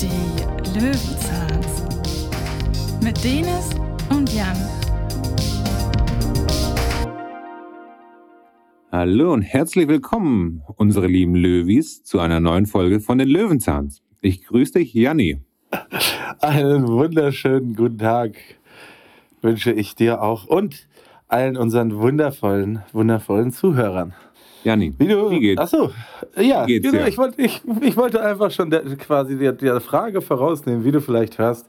Die Löwenzahns. Mit Denis und Jan. Hallo und herzlich willkommen, unsere lieben Löwis, zu einer neuen Folge von den Löwenzahns. Ich grüße dich, Janni. Einen wunderschönen guten Tag wünsche ich dir auch und allen unseren wundervollen, wundervollen Zuhörern. Janni, Wie, du, wie geht's? Achso, ja, geht's genau, ich, wollte, ich, ich wollte einfach schon der, quasi der, der Frage vorausnehmen, wie du vielleicht hörst,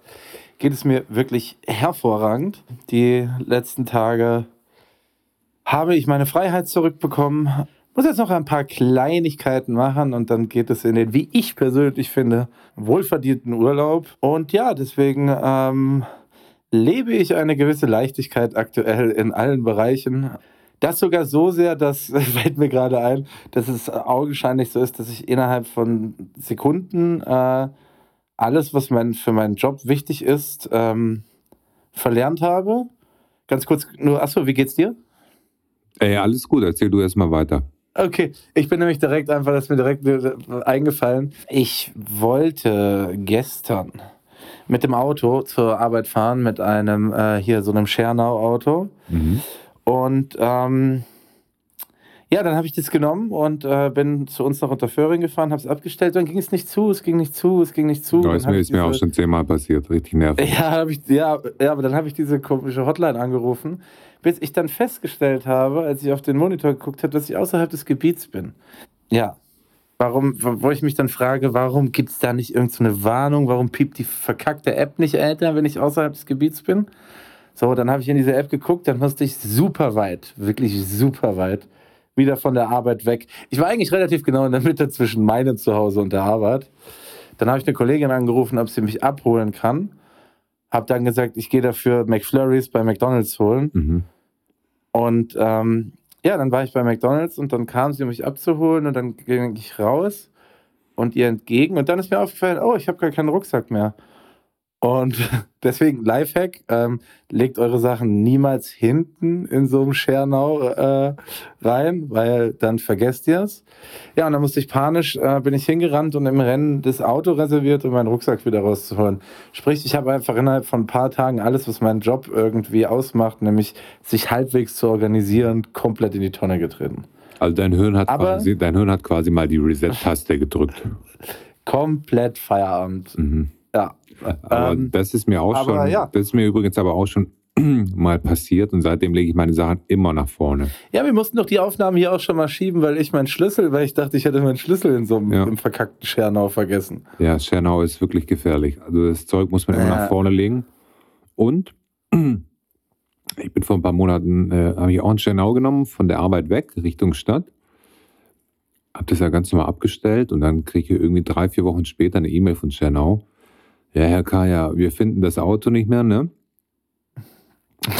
geht es mir wirklich hervorragend. Die letzten Tage habe ich meine Freiheit zurückbekommen. Muss jetzt noch ein paar Kleinigkeiten machen und dann geht es in den, wie ich persönlich finde, wohlverdienten Urlaub. Und ja, deswegen ähm, lebe ich eine gewisse Leichtigkeit aktuell in allen Bereichen. Das sogar so sehr, dass, fällt mir gerade ein, dass es augenscheinlich so ist, dass ich innerhalb von Sekunden äh, alles, was mein, für meinen Job wichtig ist, ähm, verlernt habe. Ganz kurz, nur, achso, wie geht's dir? Ey, alles gut, erzähl du erst mal weiter. Okay, ich bin nämlich direkt einfach, das ist mir direkt äh, eingefallen. Ich wollte gestern mit dem Auto zur Arbeit fahren, mit einem, äh, hier so einem Schernau-Auto. Mhm. Und ähm, ja, dann habe ich das genommen und äh, bin zu uns nach Unterföhring gefahren, habe es abgestellt. Dann ging es nicht zu, es ging nicht zu, es ging nicht zu. Ja, ist mir, ist mir auch diese- schon zehnmal passiert, richtig nervig. ja, ich, ja, ja, aber dann habe ich diese komische Hotline angerufen, bis ich dann festgestellt habe, als ich auf den Monitor geguckt habe, dass ich außerhalb des Gebiets bin. Ja. Warum, wo ich mich dann frage, warum gibt es da nicht irgendeine so eine Warnung? Warum piept die verkackte App nicht älter, wenn ich außerhalb des Gebiets bin? So, dann habe ich in diese App geguckt, dann musste ich super weit, wirklich super weit, wieder von der Arbeit weg. Ich war eigentlich relativ genau in der Mitte zwischen meinem Zuhause und der Arbeit. Dann habe ich eine Kollegin angerufen, ob sie mich abholen kann. Habe dann gesagt, ich gehe dafür McFlurries bei McDonalds holen. Mhm. Und ähm, ja, dann war ich bei McDonalds und dann kam sie, um mich abzuholen und dann ging ich raus und ihr entgegen. Und dann ist mir aufgefallen, oh, ich habe gar keinen Rucksack mehr. Und deswegen Lifehack, ähm, legt eure Sachen niemals hinten in so einem Schernau äh, rein, weil dann vergesst ihr es. Ja, und dann musste ich panisch, äh, bin ich hingerannt und im Rennen das Auto reserviert, um meinen Rucksack wieder rauszuholen. Sprich, ich habe einfach innerhalb von ein paar Tagen alles, was meinen Job irgendwie ausmacht, nämlich sich halbwegs zu organisieren, komplett in die Tonne getreten. Also dein Hirn, hat Aber- quasi, dein Hirn hat quasi mal die Reset-Taste gedrückt. Komplett Feierabend. Mhm. Ja. Aber Ähm, das ist mir auch aber schon, ja. das ist mir übrigens aber auch schon mal passiert und seitdem lege ich meine Sachen immer nach vorne. Ja, wir mussten doch die Aufnahmen hier auch schon mal schieben, weil ich meinen Schlüssel, weil ich dachte, ich hätte meinen Schlüssel in so einem Ja. verkackten Schernau vergessen. Ja, Schernau ist wirklich gefährlich. Also das Zeug muss man immer Ja. nach vorne legen. Und ich bin vor ein paar Monaten, äh, habe ich auch einen Schernau genommen, von der Arbeit weg, Richtung Stadt. Hab das ja ganz normal abgestellt und dann kriege ich irgendwie drei, vier Wochen später eine E-Mail von Schernau. Ja, Herr Kaya, wir finden das Auto nicht mehr, ne?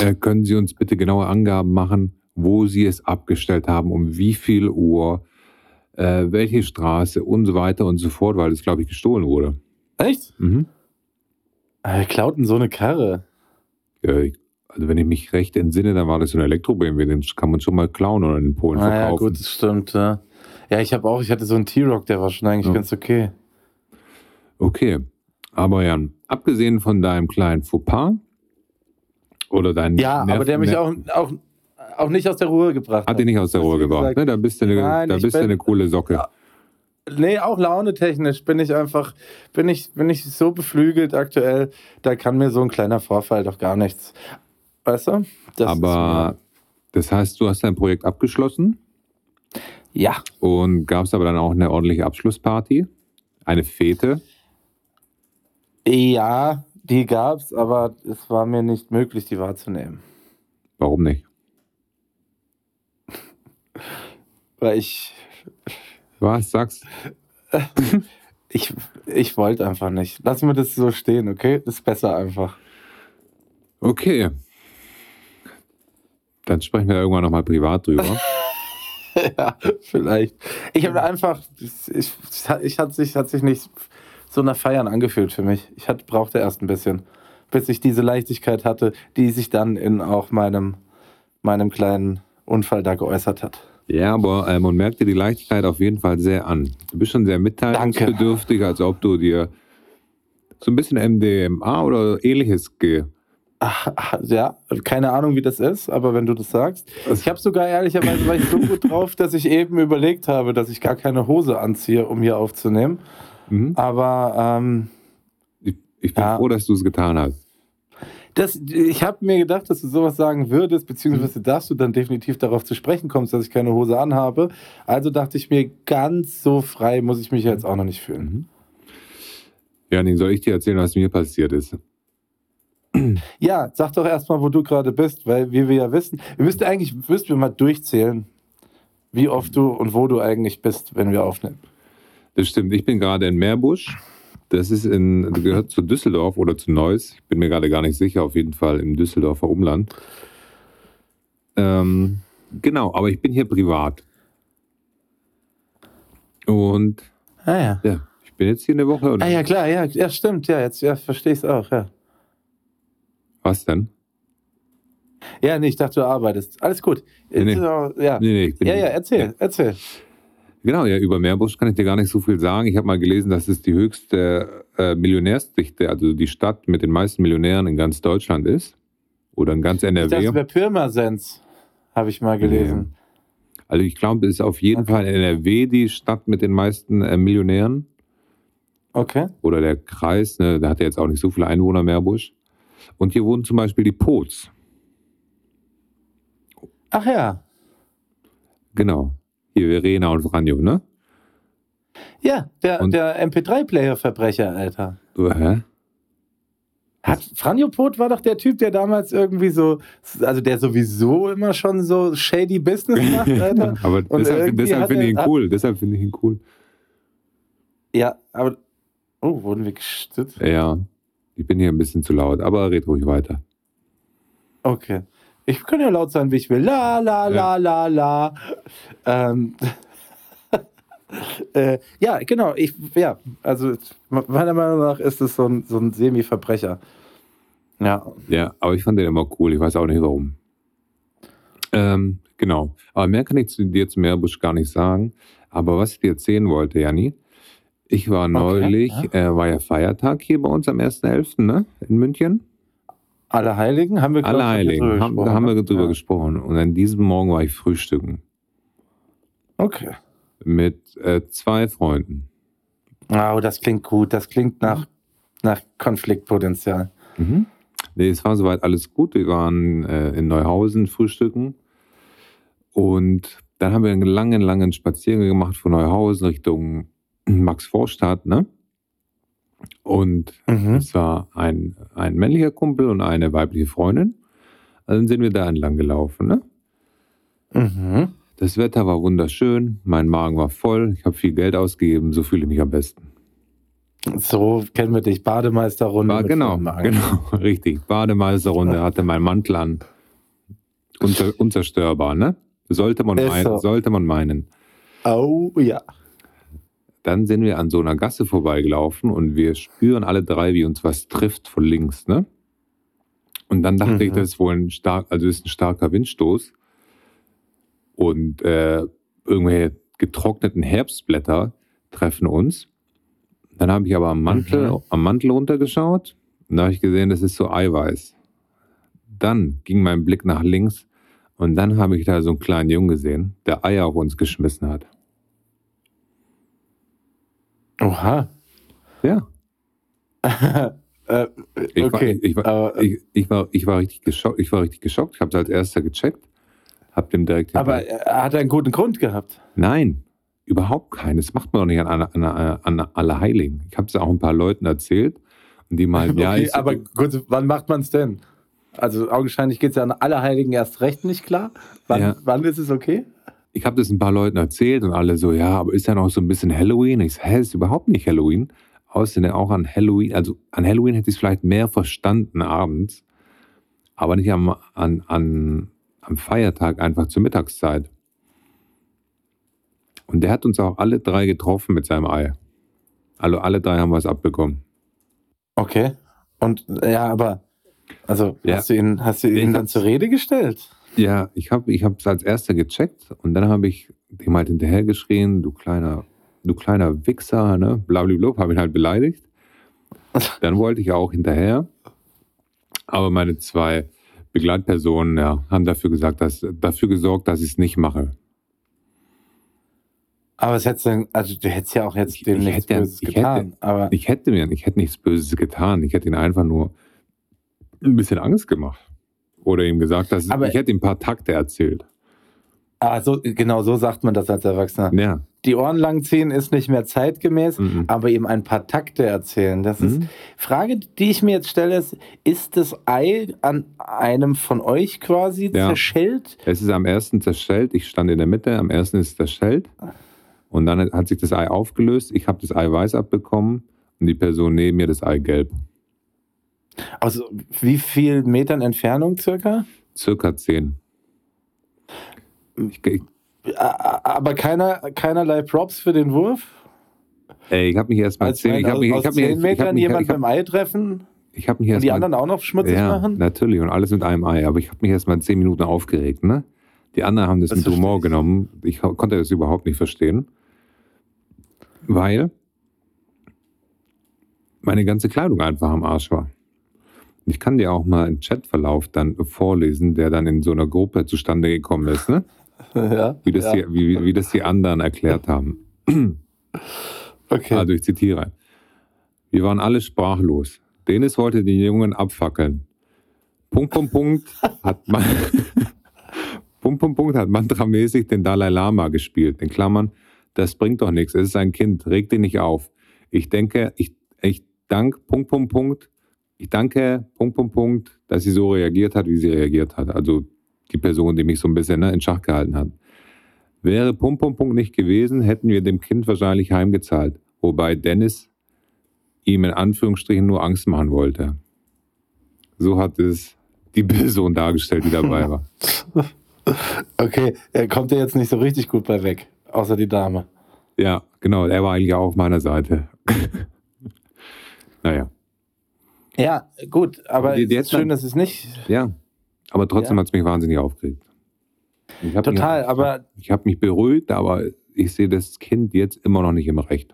Äh, können Sie uns bitte genaue Angaben machen, wo Sie es abgestellt haben, um wie viel Uhr, äh, welche Straße und so weiter und so fort, weil es, glaube ich, gestohlen wurde. Echt? Mhm. Äh, klauten so eine Karre. Ja, ich- also wenn ich mich recht entsinne, dann war das so ein Elektro-BMW, den kann man schon mal klauen oder in Polen Ah, ja, verkaufen. gut, das stimmt. Ja, ja ich habe auch, ich hatte so einen T-Rock, der war schon eigentlich Ja. ganz okay. Okay, aber Jan, abgesehen von deinem kleinen Fauxpas oder deinen Ja, aber der mich auch, auch, auch nicht aus der Ruhe gebracht hat dich nicht aus der Ruhe gebracht. gesagt. Ne? Da bist du eine, Nein, da bist bin- eine coole Socke. Ja. Nee, auch launetechnisch bin ich einfach, bin ich, bin ich so beflügelt aktuell, da kann mir so ein kleiner Vorfall doch gar nichts. Weißt du? Das aber das heißt, du hast dein Projekt abgeschlossen ja, und gab es aber dann auch eine ordentliche Abschlussparty, eine Fete. Ja, die gab's, aber es war mir nicht möglich, die wahrzunehmen. Warum nicht? Weil ich, Was sagst? ich, ich wollte einfach nicht. Lass mir das so stehen, okay? Das ist besser einfach. Okay. Dann sprechen wir irgendwann nochmal privat drüber. ja, vielleicht. Ich habe einfach, ich, ich, ich hat, sich, hat sich nicht so nach Feiern angefühlt für mich. Ich hat, brauchte erst ein bisschen, bis ich diese Leichtigkeit hatte, die sich dann in auch meinem, meinem kleinen Unfall da geäußert hat. Ja, aber äh, man merkt dir die Leichtigkeit auf jeden Fall sehr an. Du bist schon sehr mitteilungsbedürftig, als ob du dir so ein bisschen MDMA oder ähnliches ge. Ach, ja, keine Ahnung, wie das ist, aber wenn du das sagst. Ich habe sogar ehrlicherweise war ich so gut drauf, dass ich eben überlegt habe, dass ich gar keine Hose anziehe, um hier aufzunehmen. Mhm. Aber ähm, Ich, ich bin Ja. froh, dass du es getan hast. das, ich habe mir gedacht, dass du sowas sagen würdest, Mhm. beziehungsweise dass du dann definitiv darauf zu sprechen kommst, dass ich keine Hose anhabe. Also dachte ich mir, ganz so frei muss ich mich jetzt auch noch nicht fühlen. Mhm. Janik, soll ich dir erzählen, was mir passiert ist? Ja, sag doch erstmal, wo du gerade bist, weil wie wir ja wissen, wir müssten eigentlich müssten wir mal durchzählen, wie oft du und wo du eigentlich bist, wenn wir aufnehmen. Das stimmt. Ich bin gerade in Meerbusch. Das ist in, gehört zu Düsseldorf oder zu Neuss. Ich bin mir gerade gar nicht sicher. Auf jeden Fall im Düsseldorfer Umland. Ähm, genau, aber ich bin hier privat. Und Ah ja. ja, ich bin jetzt hier eine Woche. Und Ah ja, klar, ja, ja, stimmt, ja, jetzt ja, verstehe ich es auch, ja. Was denn? Ja, nee, ich dachte, du arbeitest. Alles gut. Nee, nee. Äh, Ja. Nee, nee, ich bin ja, ja, erzähl, erzähl. Genau, ja, über Meerbusch kann ich dir gar nicht so viel sagen. Ich habe mal gelesen, dass es die höchste äh, Millionärsdichte, also die Stadt mit den meisten Millionären in ganz Deutschland ist. Oder in ganz NRW. bei Pirmasens habe ich mal gelesen. Also ich glaube, es ist auf jeden Okay. Fall NRW die Stadt mit den meisten äh, Millionären. Okay. Oder der Kreis, ne, da hat ja jetzt auch nicht so viele Einwohner, Meerbusch. Und hier wohnen zum Beispiel die Pots. Ach ja. Genau. Hier Verena und Franjo, ne? Ja, der, Und- der MP3-Player-Verbrecher, Alter. Du, hä? Hat Franjo Pot war doch der Typ, der damals irgendwie so, also der sowieso immer schon so shady Business macht, Alter. Aber Und deshalb, deshalb hat finde ich ihn cool. Deshalb finde ich ihn cool. Ja, aber. Oh, wurden wir gestützt? Ja, ich bin hier ein bisschen zu laut, aber red ruhig weiter. Okay. Ich kann ja laut sein, wie ich will. La, la, la, la, la. Ähm. äh, ja, genau. Ich, ja, also meiner Meinung nach ist es so ein, so ein Semi-Verbrecher. Ja. Ja, aber ich fand den immer cool. Ich weiß auch nicht warum. Ähm, genau. Aber mehr kann ich zu dir zu Meerbusch gar nicht sagen. Aber was ich dir erzählen wollte, Janni, ich war neulich, äh, war ja Feiertag hier bei uns am 1.11., ne? In München. Alle Heiligen haben wir Alle Heiligen, drüber haben, da gesprochen, haben wir ne? drüber ja. gesprochen. Und an diesem Morgen war ich frühstücken Okay. mit äh, zwei Freunden. Oh, das klingt gut. Das klingt nach, nach Konfliktpotenzial. Mhm. Nee, es war soweit alles gut. Wir waren äh, in Neuhausen frühstücken. Und dann haben wir einen langen, langen Spaziergang gemacht von Neuhausen Richtung Max-Vorstadt, ne? Und Mhm. es war ein, ein männlicher Kumpel und eine weibliche Freundin. Also dann sind wir da entlang gelaufen, ne? Mhm. Das Wetter war wunderschön, mein Magen war voll, ich habe viel Geld ausgegeben, so fühle ich mich am besten. So kennen wir dich. Bademeisterrunde. War, genau, genau, richtig. Bademeisterrunde, hatte mein Mantel an. Unzer, unzerstörbar, ne? Sollte man, meinen, so. sollte man meinen. Oh ja. Dann sind wir an so einer Gasse vorbeigelaufen und wir spüren alle drei, wie uns was trifft von links, ne? Und dann dachte Mhm. ich, das ist wohl ein stark, also ist ein starker Windstoß. Und äh, irgendwelche getrockneten Herbstblätter treffen uns. Dann habe ich aber am Mantel, Mhm. am Mantel runtergeschaut und da habe ich gesehen, das ist so Eiweiß. Dann ging mein Blick nach links und dann habe ich da so einen kleinen Jungen gesehen, der Eier auf uns geschmissen hat. Oha. Ja. äh, Ich okay. war, ich, war, aber, ich, ich, war, ich war richtig geschockt. Ich war richtig geschockt. Ich habe es als erster gecheckt. Hab dem direkt aber er hat einen guten Grund gehabt. nein, überhaupt keinen. Das macht man doch nicht an, an, an, an Allerheiligen. Ich habe es auch ein paar Leuten erzählt und die meinten, ja, okay, ist, aber gut, wann macht man es denn? Also augenscheinlich geht es ja an Allerheiligen erst recht nicht klar. Wann, Ja. wann ist es okay? Ich habe das ein paar Leuten erzählt und alle so, ja, aber ist ja noch so ein bisschen Halloween? Ich so, hä, ist überhaupt nicht Halloween. Außerdem auch an Halloween, also an Halloween hätte ich es vielleicht mehr verstanden abends, aber nicht am, an, an, am Feiertag einfach zur Mittagszeit. Und der hat uns auch alle drei getroffen mit seinem Ei. Also alle drei haben was abbekommen. Okay. Und ja, aber also Ja. hast du ihn, hast du Ich ihn dann zur Rede gestellt? Ja, ich habe ich es als erster gecheckt und dann habe ich dem halt hinterhergeschrien, du kleiner, du kleiner Wichser, ne? Blablabla, habe ihn halt beleidigt. Dann wollte ich auch hinterher. Aber meine zwei Begleitpersonen ja, haben dafür, gesagt, dass, dafür gesorgt, dass ich es nicht mache. Aber es hätte also du hättest ja auch jetzt dem ich nichts hätte- Böses ich getan. hätte- aber Ich hätte mir, ich hätte nichts Böses getan. Ich hätte ihn einfach nur ein bisschen Angst gemacht. Oder ihm gesagt, dass Aber- ich hätte ihm ein paar Takte erzählt. ah, so, genau so sagt man das als Erwachsener. Ja. Die Ohren langziehen ist nicht mehr zeitgemäß, Mhm. aber ihm ein paar Takte erzählen. Das ist Mhm. Frage, die ich mir jetzt stelle, ist, ist das Ei an einem von euch quasi Ja. zerschellt? Es ist am ersten zerschellt. Ich stand in der Mitte. Am ersten ist es zerschellt. Und dann hat sich das Ei aufgelöst. Ich habe das Ei weiß abbekommen und die Person neben mir das Ei gelb. Aus wie viel Metern Entfernung circa? Circa zehn. Ich, ich, Aber keiner, keinerlei Props für den Wurf? ey, ich habe mich erst mal Als zehn. Ich aus, mich, aus ich hab mich, 10 ich hab Metern mich, jemand hab, beim Ei treffen ich hab mich und erst die mal, anderen auch noch schmutzig ja, machen? natürlich und alles mit einem Ei. Aber ich habe mich erst mal zehn Minuten aufgeregt. Ne? Die anderen haben das, Das mit Humor ich. genommen. Ich konnte das überhaupt nicht verstehen, weil meine ganze Kleidung einfach am Arsch war. Ich kann dir auch mal einen Chatverlauf dann vorlesen, der dann in so einer Gruppe zustande gekommen ist, ne? Ja, wie, das ja. die, wie, wie das die anderen erklärt haben. Okay. Also ich zitiere. Wir waren alle sprachlos. Dennis wollte die Jungen abfackeln. Punkt, Punkt, Punkt hat man Punkt, Punkt, Punkt hat mantramäßig den Dalai Lama gespielt. In Klammern, das bringt doch nichts. Es ist ein Kind. Reg dich nicht auf. Ich denke, ich, ich dank, Punkt, Punkt, Punkt. Ich danke, Punkt, Punkt, Punkt, dass sie so reagiert hat, wie sie reagiert hat. Also die Person, die mich so ein bisschen ne, in Schach gehalten hat. Wäre Punkt, Punkt, Punkt nicht gewesen, hätten wir dem Kind wahrscheinlich heimgezahlt. Wobei Dennis ihm in Anführungsstrichen nur Angst machen wollte. So hat es die Person dargestellt, die dabei war. Okay, er kommt ja jetzt nicht so richtig gut bei weg, außer die Dame. Ja, genau, er war eigentlich auch auf meiner Seite. naja, Ja, gut, aber Die- die es ist hätten schön, dass es nicht. ja. Aber trotzdem Ja. hat es mich wahnsinnig aufgeregt. Total, mich, aber Ich habe mich beruhigt, aber ich sehe das Kind jetzt immer noch nicht im Recht.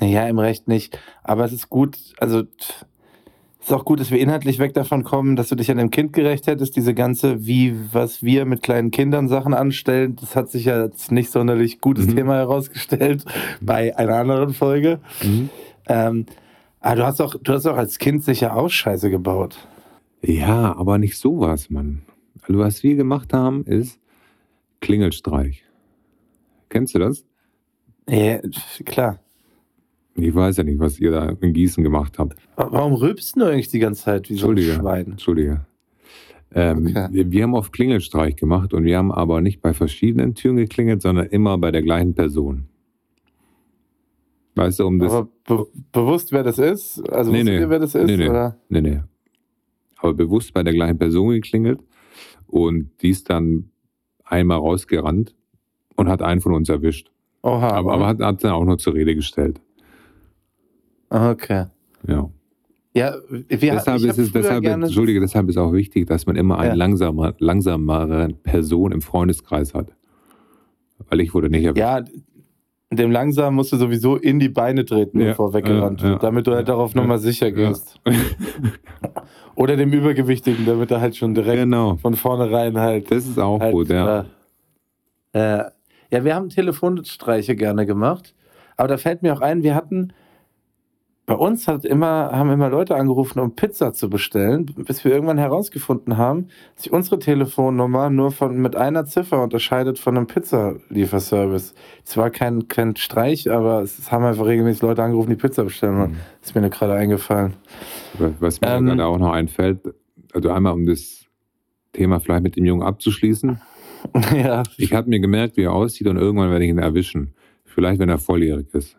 ja, im Recht nicht. Aber es ist gut, also es ist auch gut, dass wir inhaltlich weg davon kommen, dass du dich an dem Kind gerecht hättest. Diese ganze, wie, was wir mit kleinen Kindern Sachen anstellen, das hat sich ja als nicht sonderlich gutes Mhm. Thema herausgestellt bei einer anderen Folge. Ähm, aber du hast, auch, du hast auch als Kind sicher auch Scheiße gebaut. Ja, aber nicht sowas, Mann. Also was wir gemacht haben, ist Klingelstreich. Kennst du das? Ja, klar. Ich weiß ja nicht, was ihr da in Gießen gemacht habt. Wa- Warum rülpst du eigentlich die ganze Zeit wie so ein. Schwein? Entschuldige. Ähm, Okay. wir, wir haben auf Klingelstreich gemacht und wir haben aber nicht bei verschiedenen Türen geklingelt, sondern immer bei der gleichen Person. Weißt du, um das. Aber be bewusst, wer das ist? Also Nee, nee. ihr, wer das ist? Nee, nee. Oder? Nee, nee. Aber bewusst bei der gleichen Person geklingelt und die ist dann einmal rausgerannt und hat einen von uns erwischt. Oha. Aber, aber hat, hat dann auch nur zur Rede gestellt. okay. Ja. Ja, wir, deshalb ist es, deshalb, Entschuldige, deshalb ist auch wichtig, dass man immer eine Ja. langsamer, langsamere Person im Freundeskreis hat. Weil ich wurde nicht erwischt. Ja, dem langsam musst du sowieso in die Beine treten, Ja, bevor weggerannt ja, ja. wird, damit du halt darauf Ja, nochmal sicher gehst. Oder dem Übergewichtigen, damit er halt schon direkt genau. von vornherein halt. Das ist auch halt gut, ja. äh, äh, ja, wir haben Telefonstreiche gerne gemacht. Aber da fällt mir auch ein, wir hatten. Bei uns hat immer, haben immer Leute angerufen, um Pizza zu bestellen, bis wir irgendwann herausgefunden haben, dass sich unsere Telefonnummer nur von, mit einer Ziffer unterscheidet von einem Pizzalieferservice. Es war kein, kein Streich, aber es haben einfach regelmäßig Leute angerufen, die Pizza bestellen wollen. Mhm. Ist mir nur gerade eingefallen. Was mir Ähm, gerade auch noch einfällt, also einmal um das Thema vielleicht mit dem Jungen abzuschließen. ja, Ich habe mir gemerkt, wie er aussieht und irgendwann werde ich ihn erwischen. Vielleicht, wenn er volljährig ist.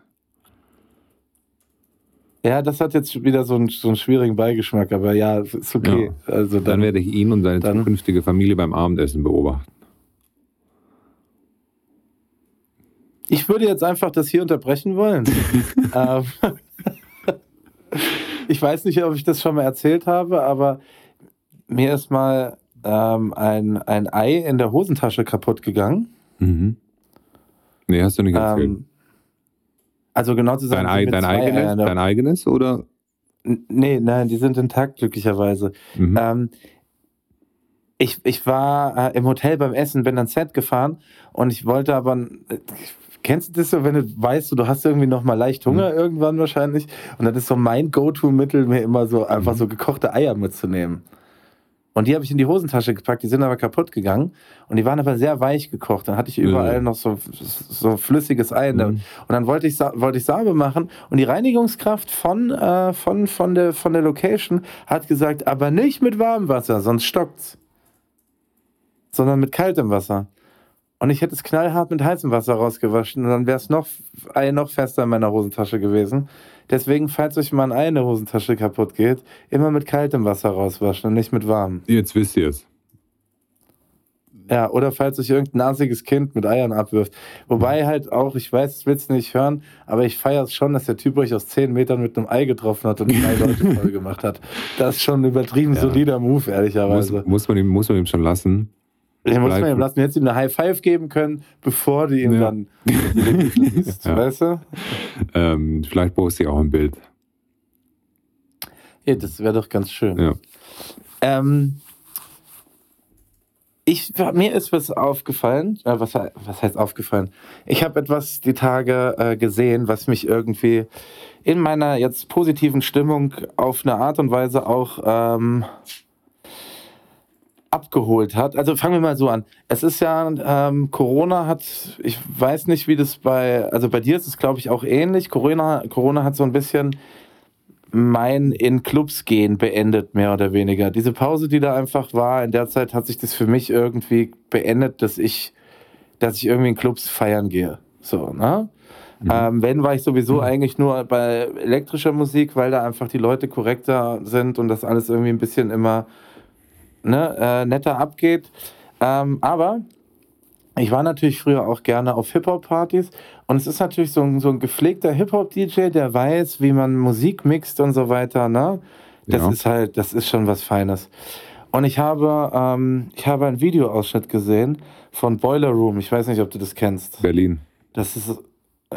Ja, das hat jetzt wieder so einen, so einen schwierigen Beigeschmack, aber ja, ist okay. Also Dann dann, werde ich ihn und seine dann- zukünftige Familie beim Abendessen beobachten. Ich würde jetzt einfach das hier unterbrechen wollen. ähm, ich weiß nicht, ob ich das schon mal erzählt habe, aber mir ist mal ähm, ein, ein Ei in der Hosentasche kaputt gegangen. Mhm. Nee, hast du nicht erzählt. Ähm, also genau zu sagen, dein, dein, Eier eigenes, dein eigenes oder Nee, nein, die sind intakt, glücklicherweise. Mhm. Ähm, ich, ich war äh, im Hotel beim Essen, bin ans Set gefahren und ich wollte aber. Äh, kennst du das so, wenn du weißt, du hast irgendwie noch mal leicht Hunger irgendwann wahrscheinlich? Und dann ist so mein Go-To-Mittel, mir immer so einfach Mhm. so gekochte Eier mitzunehmen. Und die habe ich in die Hosentasche gepackt, die sind aber kaputt gegangen. Und die waren aber sehr weich gekocht. Dann hatte ich überall Ja. noch so, so flüssiges Ei. Mhm. Und dann wollte ich, wollte ich sauber machen. Und die Reinigungskraft von, äh, von, von, der, von der Location hat gesagt, aber nicht mit warmem Wasser, sonst stockt's. Sondern mit kaltem Wasser. Und ich hätte es knallhart mit heißem Wasser rausgewaschen und dann wäre es noch, Ei noch fester in meiner Hosentasche gewesen. Deswegen, falls euch mal ein Ei in der Hosentasche kaputt geht, immer mit kaltem Wasser rauswaschen und nicht mit warmem. Jetzt wisst ihr es. Ja, oder falls euch irgendein nasiges Kind mit Eiern abwirft. Wobei halt auch, ich weiß, das willst du nicht hören, aber ich feiere es schon, dass der Typ euch aus 10 Metern mit einem Ei getroffen hat und drei Leute voll gemacht hat. Das ist schon ein übertrieben Ja. solider Move, Muss, ehrlicherweise. muss, man ihm, muss man ihm schon lassen. Den muss man ihm lassen. Jetzt ihm eine High Five geben können, bevor du ihm Ja. dann die schließt. Ja. Weißt du? Ähm, vielleicht poste ich auch ein Bild. Ja, das wäre doch ganz schön. Ja. Ähm, ich, mir ist was aufgefallen. Äh, was, was heißt aufgefallen? Ich habe etwas die Tage äh, gesehen, was mich irgendwie in meiner jetzt positiven Stimmung auf eine Art und Weise auch ähm, abgeholt hat. Also fangen wir mal so an. Es ist ja, ähm, Corona hat, ich weiß nicht, wie das bei, also bei dir ist es, glaube ich, auch ähnlich. Corona, Corona hat so ein bisschen mein in Clubs gehen beendet, mehr oder weniger. Diese Pause, die da einfach war, in der Zeit hat sich das für mich irgendwie beendet, dass ich, dass ich irgendwie in Clubs feiern gehe. So, ne? Ähm, wenn, war ich sowieso eigentlich nur bei elektrischer Musik, weil da einfach die Leute korrekter sind und das alles irgendwie ein bisschen immer ne, äh, netter abgeht. Ähm, aber ich war natürlich früher auch gerne auf Hip-Hop-Partys und es ist natürlich so ein, so ein gepflegter Hip-Hop-DJ, der weiß, wie man Musik mixt und so weiter. Ne? Das Ja. ist halt, das ist schon was Feines. Und ich habe, ähm, ich habe einen Videoausschnitt gesehen von Boiler Room. Ich weiß nicht, ob du das kennst. Berlin. Das ist,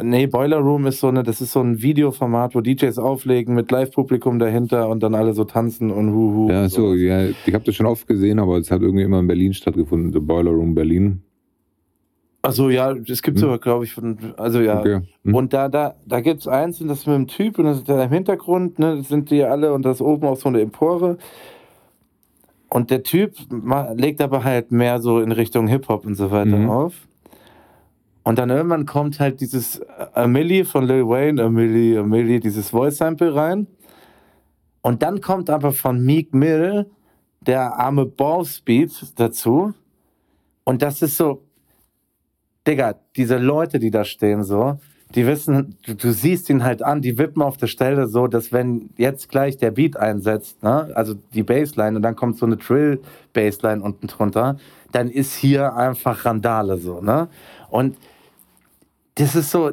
nee, Boiler Room ist so eine, das ist so ein Videoformat, wo DJs auflegen mit Live-Publikum dahinter und dann alle so tanzen und huhu. Ja, und so, sowas. ja, ich habe das schon oft gesehen, aber es hat irgendwie immer in Berlin stattgefunden. The Boiler Room Berlin. Also ja, es gibt Hm. sogar, glaube ich, von, also ja. Okay. Hm. Und da, da, da gibt es eins, und das ist mit einem Typ, und das ist da im Hintergrund, ne, das sind die alle, und das oben auch so eine Empore. Und der Typ legt aber halt mehr so in Richtung Hip-Hop und so weiter Mhm. auf. Und dann irgendwann kommt halt dieses Amelie von Lil Wayne, Amelie, Amelie, dieses Voice-Sample rein. Und dann kommt aber von Meek Mill der arme Ballspeed dazu. Und das ist so, Digga, diese Leute, die da stehen, so, die wissen, du, du siehst ihn halt an, die wippen auf der Stelle so, dass wenn jetzt gleich der Beat einsetzt, ne, also die Bassline und dann kommt so eine Trill-Bassline unten drunter, dann ist hier einfach Randale so, ne? Und das ist so,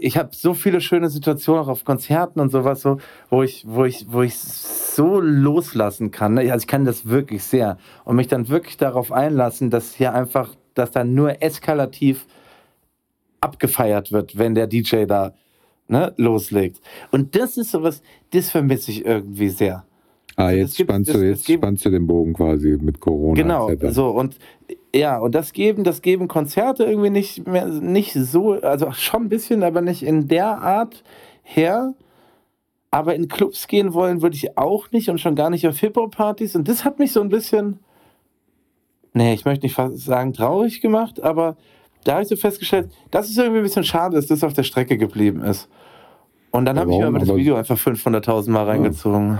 ich habe so viele schöne Situationen auch auf Konzerten und sowas so, wo ich, wo ich, wo ich so loslassen kann. ne? Also ich kann das wirklich sehr und mich dann wirklich darauf einlassen, dass hier einfach, dass dann nur eskalativ abgefeiert wird, wenn der DJ da ne, loslegt. Und das ist sowas, das vermisse ich irgendwie sehr. Ah, Also jetzt gibt- spannst das- du, jetzt gibt- spannst du den Bogen quasi mit Corona. Genau, so und ja, und das geben, das geben Konzerte irgendwie nicht mehr, nicht so, also schon ein bisschen, aber nicht in der Art her. Aber in Clubs gehen wollen würde ich auch nicht und schon gar nicht auf Hip-Hop-Partys. Und das hat mich so ein bisschen, nee, ich möchte nicht sagen traurig gemacht, aber da habe ich so festgestellt, dass es irgendwie ein bisschen schade ist, dass es auf der Strecke geblieben ist. Und dann Ja, habe ich mir aber das Video einfach 500.000 Mal reingezogen.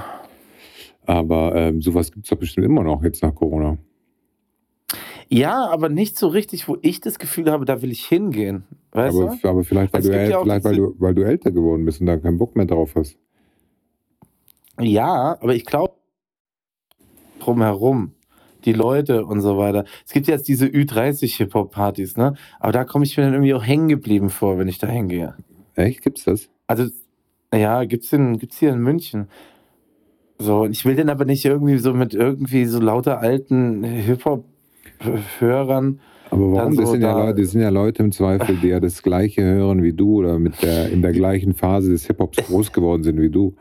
Aber ähm, sowas gibt es doch bestimmt immer noch jetzt nach Corona. Ja, aber nicht so richtig, wo ich das Gefühl habe, da will ich hingehen. Weißt Aber, du? aber vielleicht, weil du, äl- ja vielleicht weil, du, weil du älter geworden bist und da keinen Bock mehr drauf hast. Ja, aber ich glaube drumherum, die Leute und so weiter. Es gibt jetzt diese Ü30-Hip-Hop-Partys, ne? Aber da komme ich mir dann irgendwie auch hängen geblieben vor, wenn ich da hingehe. Echt? Gibt's das? Also, ja, gibt's, in, gibt's hier in München. So, und ich will den aber nicht irgendwie so mit irgendwie so lauter alten Hip-Hop-Hörern. Aber warum? Dann das, so sind ja Leute, das sind ja Leute im Zweifel, die ja das Gleiche hören wie du oder mit der, in der gleichen Phase des Hip-Hops groß geworden sind wie du.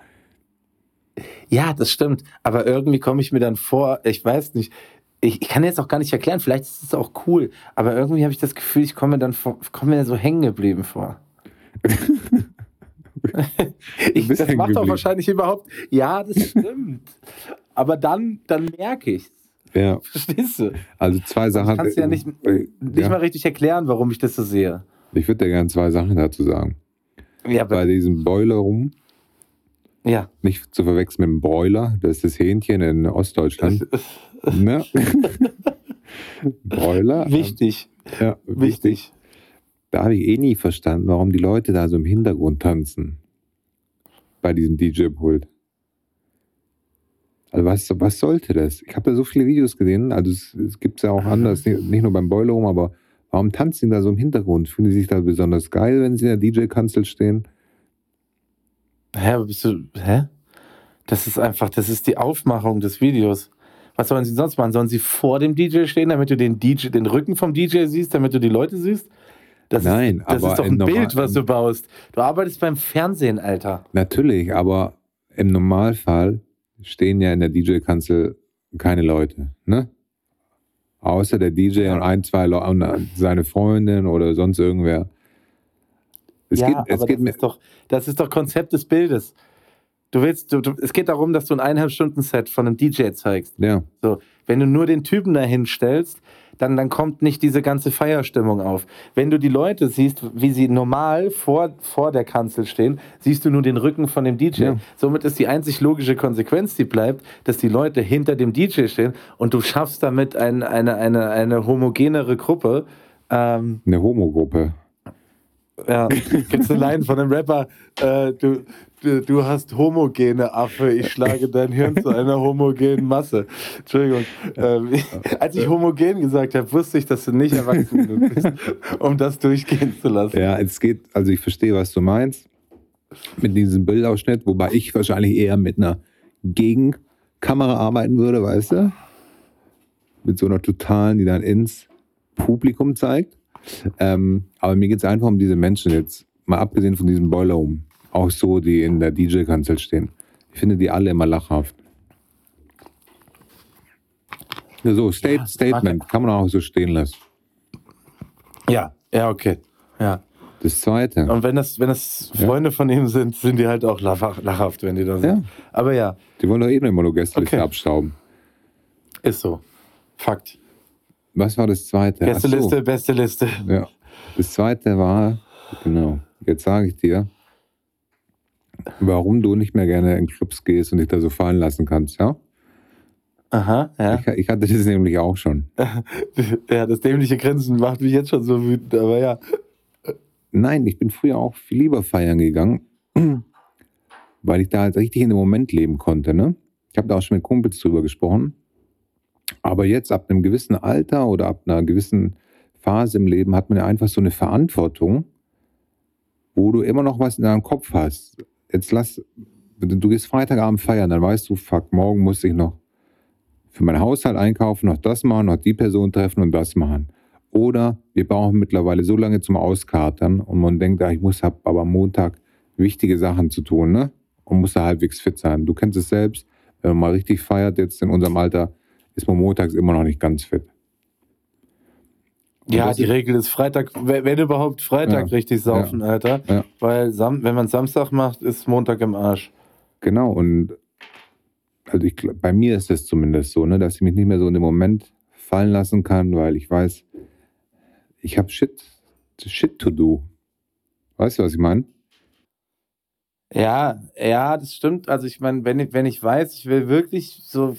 Ja, das stimmt. Aber irgendwie komme ich mir dann vor, ich weiß nicht, ich, ich kann jetzt auch gar nicht erklären, vielleicht ist es auch cool, aber irgendwie habe ich das Gefühl, ich komme mir dann vor, komme mir so hängen geblieben vor. ich, das macht doch wahrscheinlich überhaupt. Ja, das stimmt. aber dann, dann merke ich Ja, Verstehst du? also zwei Sachen. Ich kann es ja nicht, äh, nicht ja, mal richtig erklären, warum ich das so sehe. Ich würde dir gerne zwei Sachen dazu sagen. Ja, Bei diesem Boiler rum, ja. nicht zu verwechseln mit dem Broiler, das ist das Hähnchen in Ostdeutschland. ne? Broiler. ähm, Wichtig, Ja, wichtig. Da habe ich eh nie verstanden, warum die Leute da so im Hintergrund tanzen. Bei diesem DJ-Pult. Also was, was sollte das? Ich habe da so viele Videos gesehen, also es, es gibt es ja auch anders, nicht nicht nur beim Boiler rum, aber warum tanzen die da so im Hintergrund? Fühlen die sich da besonders geil, wenn sie in der DJ-Kanzel stehen? Hä, bist du, hä? Das ist einfach, das ist die Aufmachung des Videos. Was sollen sie sonst machen? Sollen sie vor dem DJ stehen, damit du den DJ, den Rücken vom DJ siehst, damit du die Leute siehst? Das Nein, ist, das aber ist doch ein Bild, was du baust. Du arbeitest beim Fernsehen, Alter. Natürlich, aber im Normalfall stehen ja in der DJ-Kanzel keine Leute, ne? Außer der DJ und ein, zwei Leute und seine Freundin oder sonst irgendwer. Es ja, geht, es aber geht das, ist doch, das ist doch Konzept des Bildes. Du willst, du, du, es geht darum, dass du ein eineinhalb Stunden Set von einem DJ zeigst. ja, So, wenn du nur den Typen dahin stellst, dann, dann kommt nicht diese ganze Feierstimmung auf. Wenn du die Leute siehst, wie sie normal vor, vor der Kanzel stehen, siehst du nur den Rücken von dem DJ. Ja. Somit ist die einzig logische Konsequenz, die bleibt, dass die Leute hinter dem DJ stehen und du schaffst damit ein, eine, eine, eine homogenere Gruppe. Ähm, eine Homogruppe. Ja, gibt's eine Line von einem Rapper, äh, du, du, du hast homogene Affe, ich schlage dein Hirn zu einer homogenen Masse. Entschuldigung. Ähm, als ich homogen gesagt habe, wusste ich, dass du nicht erwachsen genug bist, um das durchgehen zu lassen. Ja, es geht, also ich verstehe, was du meinst mit diesem Bildausschnitt, wobei ich wahrscheinlich eher mit einer Gegenkamera arbeiten würde, weißt du? Mit so einer totalen, die dann ins Publikum zeigt. Ähm, aber mir geht es einfach um diese Menschen jetzt, mal abgesehen von diesem Boiler Room, auch so, die in der DJ-Kanzel stehen. Ich finde die alle immer lachhaft. Ja, so, State, Ja, Statement, kann man auch so stehen lassen. Ja, ja, okay. Ja. Das zweite. Und wenn das, wenn das Freunde von ihm sind, sind die halt auch lach- lachhaft, wenn die da sind. Ja. Aber ja, Die wollen doch eh nur immer nur Gästeliste Okay. abstauben. ist so. Fakt. Was war das zweite? Ach so. Gästeliste, beste Liste. Ja. Das zweite war, genau, jetzt sage ich dir, warum du nicht mehr gerne in Clubs gehst und dich da so fallen lassen kannst, ja? Aha, ja. Ich, ich hatte das nämlich auch schon. Ja, das dämliche Grinsen macht mich jetzt schon so wütend, aber ja. Nein, ich bin früher auch viel lieber feiern gegangen, weil ich da halt richtig in dem Moment leben konnte, ne? Ich habe da auch schon mit Kumpels drüber gesprochen. Aber jetzt ab einem gewissen Alter oder ab einer gewissen Phase im Leben hat man ja einfach so eine Verantwortung, wo du immer noch was in deinem Kopf hast. Jetzt lass, du gehst Freitagabend feiern, dann weißt du, fuck, morgen muss ich noch für meinen Haushalt einkaufen, noch das machen, noch die Person treffen und das machen. Oder wir brauchen mittlerweile so lange zum Auskatern und man denkt, ah, ich muss hab aber am Montag wichtige Sachen zu tun, ne? Und muss da halbwegs fit sein. Du kennst es selbst, wenn man mal richtig feiert, jetzt in unserem Alter, ist man montags immer noch nicht ganz fit. Und Ja, die Regel ist Freitag, wenn überhaupt Freitag Ja. richtig saufen, Alter. Ja. Weil Sam wenn man Samstag macht, ist Montag im Arsch. Genau, und also ich, bei mir ist es zumindest so, ne, dass ich mich nicht mehr so in dem Moment fallen lassen kann, weil ich weiß, ich habe Shit, Shit to do. Weißt du, was ich meine? Ja, ja, das stimmt. Also ich meine, wenn ich, wenn ich weiß, ich will wirklich so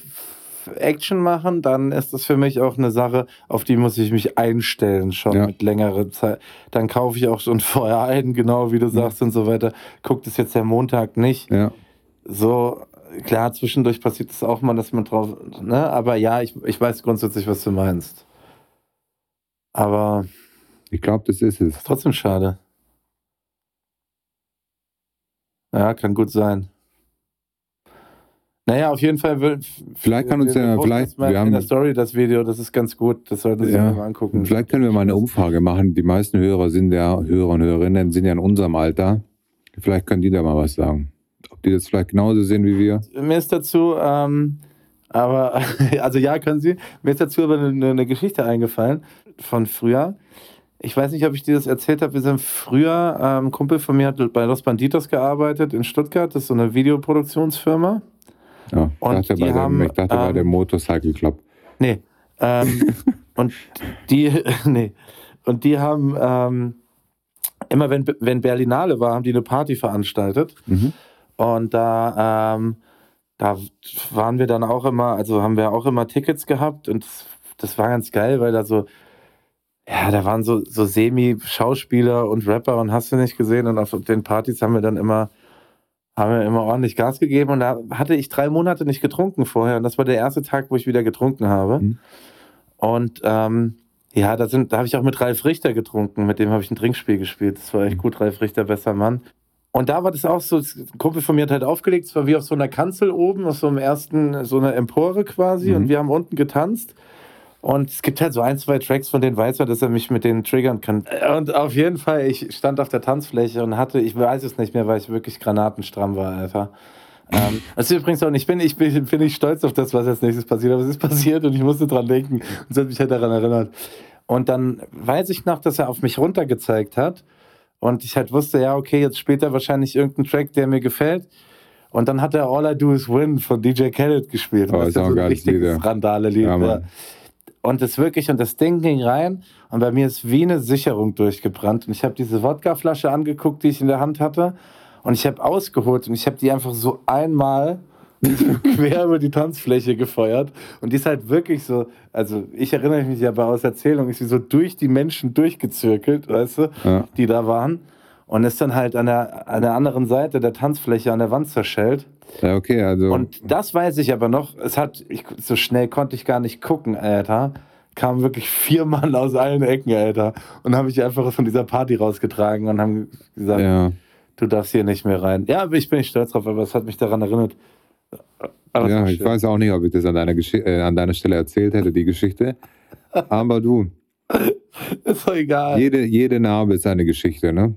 Action machen, dann ist das für mich auch eine Sache, auf die muss ich mich einstellen, schon Ja. mit längerer Zeit. Dann kaufe ich auch schon vorher ein, genau wie du sagst und so weiter. Guckt es jetzt der Montag nicht. Ja. So, klar, zwischendurch passiert es auch mal, dass man drauf, ne? Aber ja, ich, ich weiß grundsätzlich, was du meinst. Aber Ich glaube, das ist es. ist trotzdem schade. Ja, kann gut sein. Naja, auf jeden Fall will. Vielleicht kann uns wir- ja- vielleicht- mal wir haben- in der Story das Video, das ist ganz gut. Das sollten Sie Ja. mal angucken. Vielleicht können wir mal eine Umfrage machen. Die meisten Hörer sind ja, Hörer und Hörerinnen sind ja in unserem Alter. Vielleicht können die da mal was sagen. ob die das vielleicht genauso sehen wie wir. Mir ist dazu, ähm, aber, also ja, können Sie. Mir ist dazu aber eine, eine Geschichte eingefallen von früher. Ich weiß nicht, ob ich dir das erzählt habe. Wir sind früher, ähm, ein Kumpel von mir hat bei Los Banditos gearbeitet in Stuttgart. Das ist so eine Videoproduktionsfirma. Ja, ich Und dachte, die bei, haben, dem, ich dachte bei ähm, dem Motorcycle Club. Nee. Ähm, und die, nee. Und die haben ähm, immer, wenn, wenn Berlinale war, haben die eine Party veranstaltet. Mhm. Und da, ähm, da waren wir dann auch immer, also haben wir auch immer Tickets gehabt und das, das war ganz geil, weil da so, ja, da waren so, so Semi-Schauspieler und Rapper und hast du nicht gesehen und auf den Partys haben wir dann immer, haben wir immer ordentlich Gas gegeben und da hatte ich drei Monate nicht getrunken vorher und das war der erste Tag, wo ich wieder getrunken habe. Mhm. Und ähm, ja, da, sind, da habe ich auch mit Ralf Richter getrunken, mit dem habe ich ein Trinkspiel gespielt. Das war echt gut, Ralf Richter, besser Mann. Und da war das auch so, ein Kumpel von mir hat halt aufgelegt, es war wie auf so einer Kanzel oben, auf so einem ersten, so einer Empore quasi Mhm. und wir haben unten getanzt. Und es gibt halt so ein, zwei Tracks, von denen weiß er, dass er mich mit denen triggern kann. Und auf jeden Fall, ich stand auf der Tanzfläche und hatte, ich weiß es nicht mehr, weil ich wirklich granatenstramm war, Alter. Ähm, ist übrigens auch nicht, ich bin, ich bin, bin nicht stolz auf das, was als nächstes passiert, aber es ist passiert und ich musste dran denken und es hat mich halt daran erinnert. Und dann weiß ich noch, dass er auf mich runtergezeigt hat und ich halt wusste, ja, okay, jetzt spielt er wahrscheinlich irgendeinen Track, der mir gefällt. Und dann hat er All I Do Is Win von DJ Khaled gespielt. Oh, das ist auch ein so ein richtiges ja. Randale-Lied. Ja, Ja. Und das wirklich, und das Ding ging rein und bei mir ist wie eine Sicherung durchgebrannt. Und ich habe diese Wodkaflasche angeguckt, die ich in der Hand hatte. Und ich habe ausgeholt und ich habe die einfach so einmal quer über die Tanzfläche gefeuert. Und die ist halt wirklich so, also ich erinnere mich aber aus Erzählung, ist sie so durch die Menschen durchgezirkelt, weißt du, Ja. die da waren. Und ist dann halt an der, an der anderen Seite der Tanzfläche an der Wand zerschellt. Ja, okay, also. Und das weiß ich aber noch. Es hat, ich, so schnell konnte ich gar nicht gucken, Alter. Kamen wirklich vier Mann aus allen Ecken, Alter. Und haben mich einfach von dieser Party rausgetragen und haben gesagt, ja, du darfst hier nicht mehr rein. Ja, aber ich bin nicht stolz drauf, aber es hat mich daran erinnert. Ja ich weiß auch nicht, ob ich das an deiner, Gesch äh, an deiner Stelle erzählt hätte, die Geschichte. Aber du, Ist doch egal. jede, jede Narbe ist eine Geschichte, ne?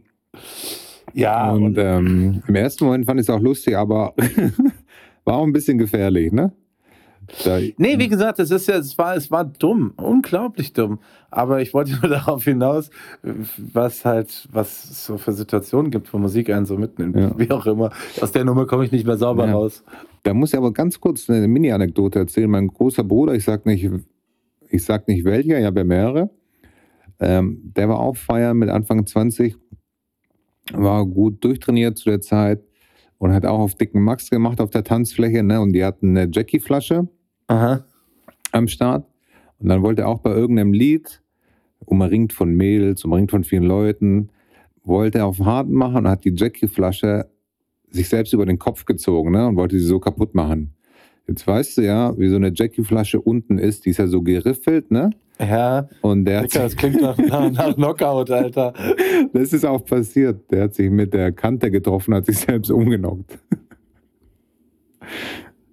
Ja, und und, ähm, im ersten Moment fand ich es auch lustig, aber war auch ein bisschen gefährlich, ne? Da, Nee, wie gesagt, es ist ja, es war, es war dumm, unglaublich dumm. Aber ich wollte nur darauf hinaus, was halt, was es so für Situationen gibt, wo Musik einen so mitnimmt, Ja. wie auch immer. Aus der Nummer komme ich nicht mehr sauber Ja. raus. Da muss ich aber ganz kurz eine Mini-Anekdote erzählen. Mein großer Bruder, ich sag nicht, ich sag nicht welcher, ich habe ja mehrere. Ähm, der war auch feiern mit Anfang 20, war gut durchtrainiert zu der Zeit und hat auch auf dicken Max gemacht auf der Tanzfläche. Ne? Und die hatten eine Jackie-Flasche am Start. Und dann wollte er auch bei irgendeinem Lied, umringt von Mädels, umringt von vielen Leuten, wollte er auf hart machen und hat die Jackie-Flasche sich selbst über den Kopf gezogen ne? und wollte sie so kaputt machen. Jetzt weißt du ja, wie so eine Jackie-Flasche unten ist, die ist ja so geriffelt, ne? Ja, Und der hat Dicker, das klingt nach, nach, Knockout, Alter. das ist auch passiert. Der hat sich mit der Kante getroffen, hat sich selbst umgenockt.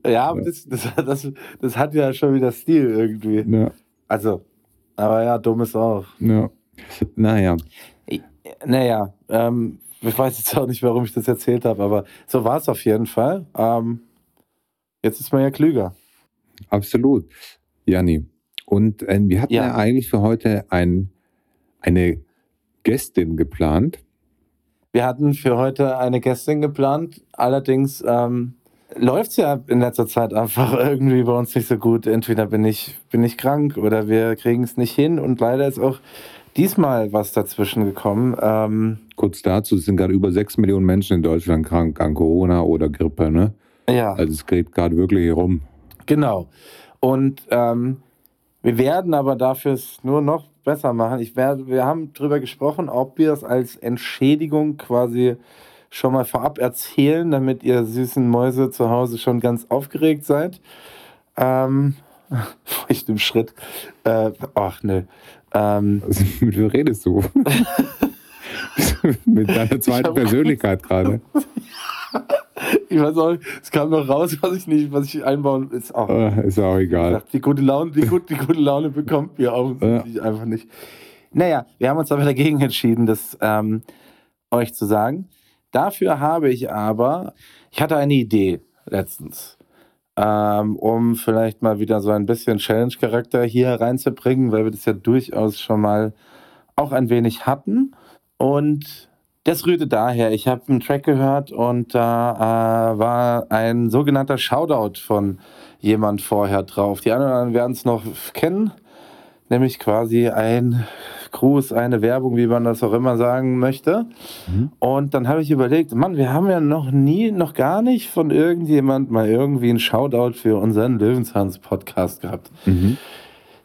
Ja, aber das, das, das, das hat ja schon wieder Stil irgendwie. Ja, Also, aber ja, dumm ist auch. ja. Naja, Naja, ähm, ich weiß jetzt auch nicht, warum ich das erzählt habe, aber so war es auf jeden Fall. Ähm, jetzt ist man ja klüger. absolut. Janni, und äh, wir hatten ja. Ja. eigentlich für heute ein, eine Gästin geplant. Wir hatten für heute eine Gästin geplant, allerdings ähm, läuft es ja in letzter Zeit einfach irgendwie bei uns nicht so gut. Entweder bin ich, bin ich krank oder wir kriegen es nicht hin und leider ist auch diesmal was dazwischen gekommen. Ähm, Kurz dazu, es sind gerade über sechs Millionen Menschen in Deutschland krank an Corona oder Grippe, ne? Ja. Also es geht gerade wirklich rum. Genau. Und ähm, wir werden aber dafür es nur noch besser machen. Ich werde, wir haben darüber gesprochen, ob wir es als Entschädigung quasi schon mal vorab erzählen, damit ihr süßen Mäuse zu Hause schon ganz aufgeregt seid. Ähm, ich im Schritt. Äh, ach ne. Ähm, Also, mit wem redest du? mit deiner zweiten Persönlichkeit gerade. ich weiß auch, es kam noch raus, was ich nicht, was ich einbauen ist auch. Äh, Ist auch egal. gesagt, die gute Laune, die, gut, die gute Laune bekommt ihr offensichtlich einfach nicht. Naja, wir haben uns aber dagegen entschieden, das ähm, euch zu sagen. Dafür habe ich aber, ich hatte eine Idee letztens, ähm, um vielleicht mal wieder so ein bisschen Challenge-Charakter hier reinzubringen, weil wir das ja durchaus schon mal auch ein wenig hatten. Und das rührte daher, ich habe einen Track gehört und da äh, war ein sogenannter Shoutout von jemand vorher drauf. Die anderen werden es noch kennen, nämlich quasi ein Gruß, eine Werbung, wie man das auch immer sagen möchte. Mhm. Und dann habe ich überlegt, Mann, wir haben ja noch nie, noch gar nicht von irgendjemand mal irgendwie einen Shoutout für unseren Löwenzahns-Podcast gehabt. Mhm.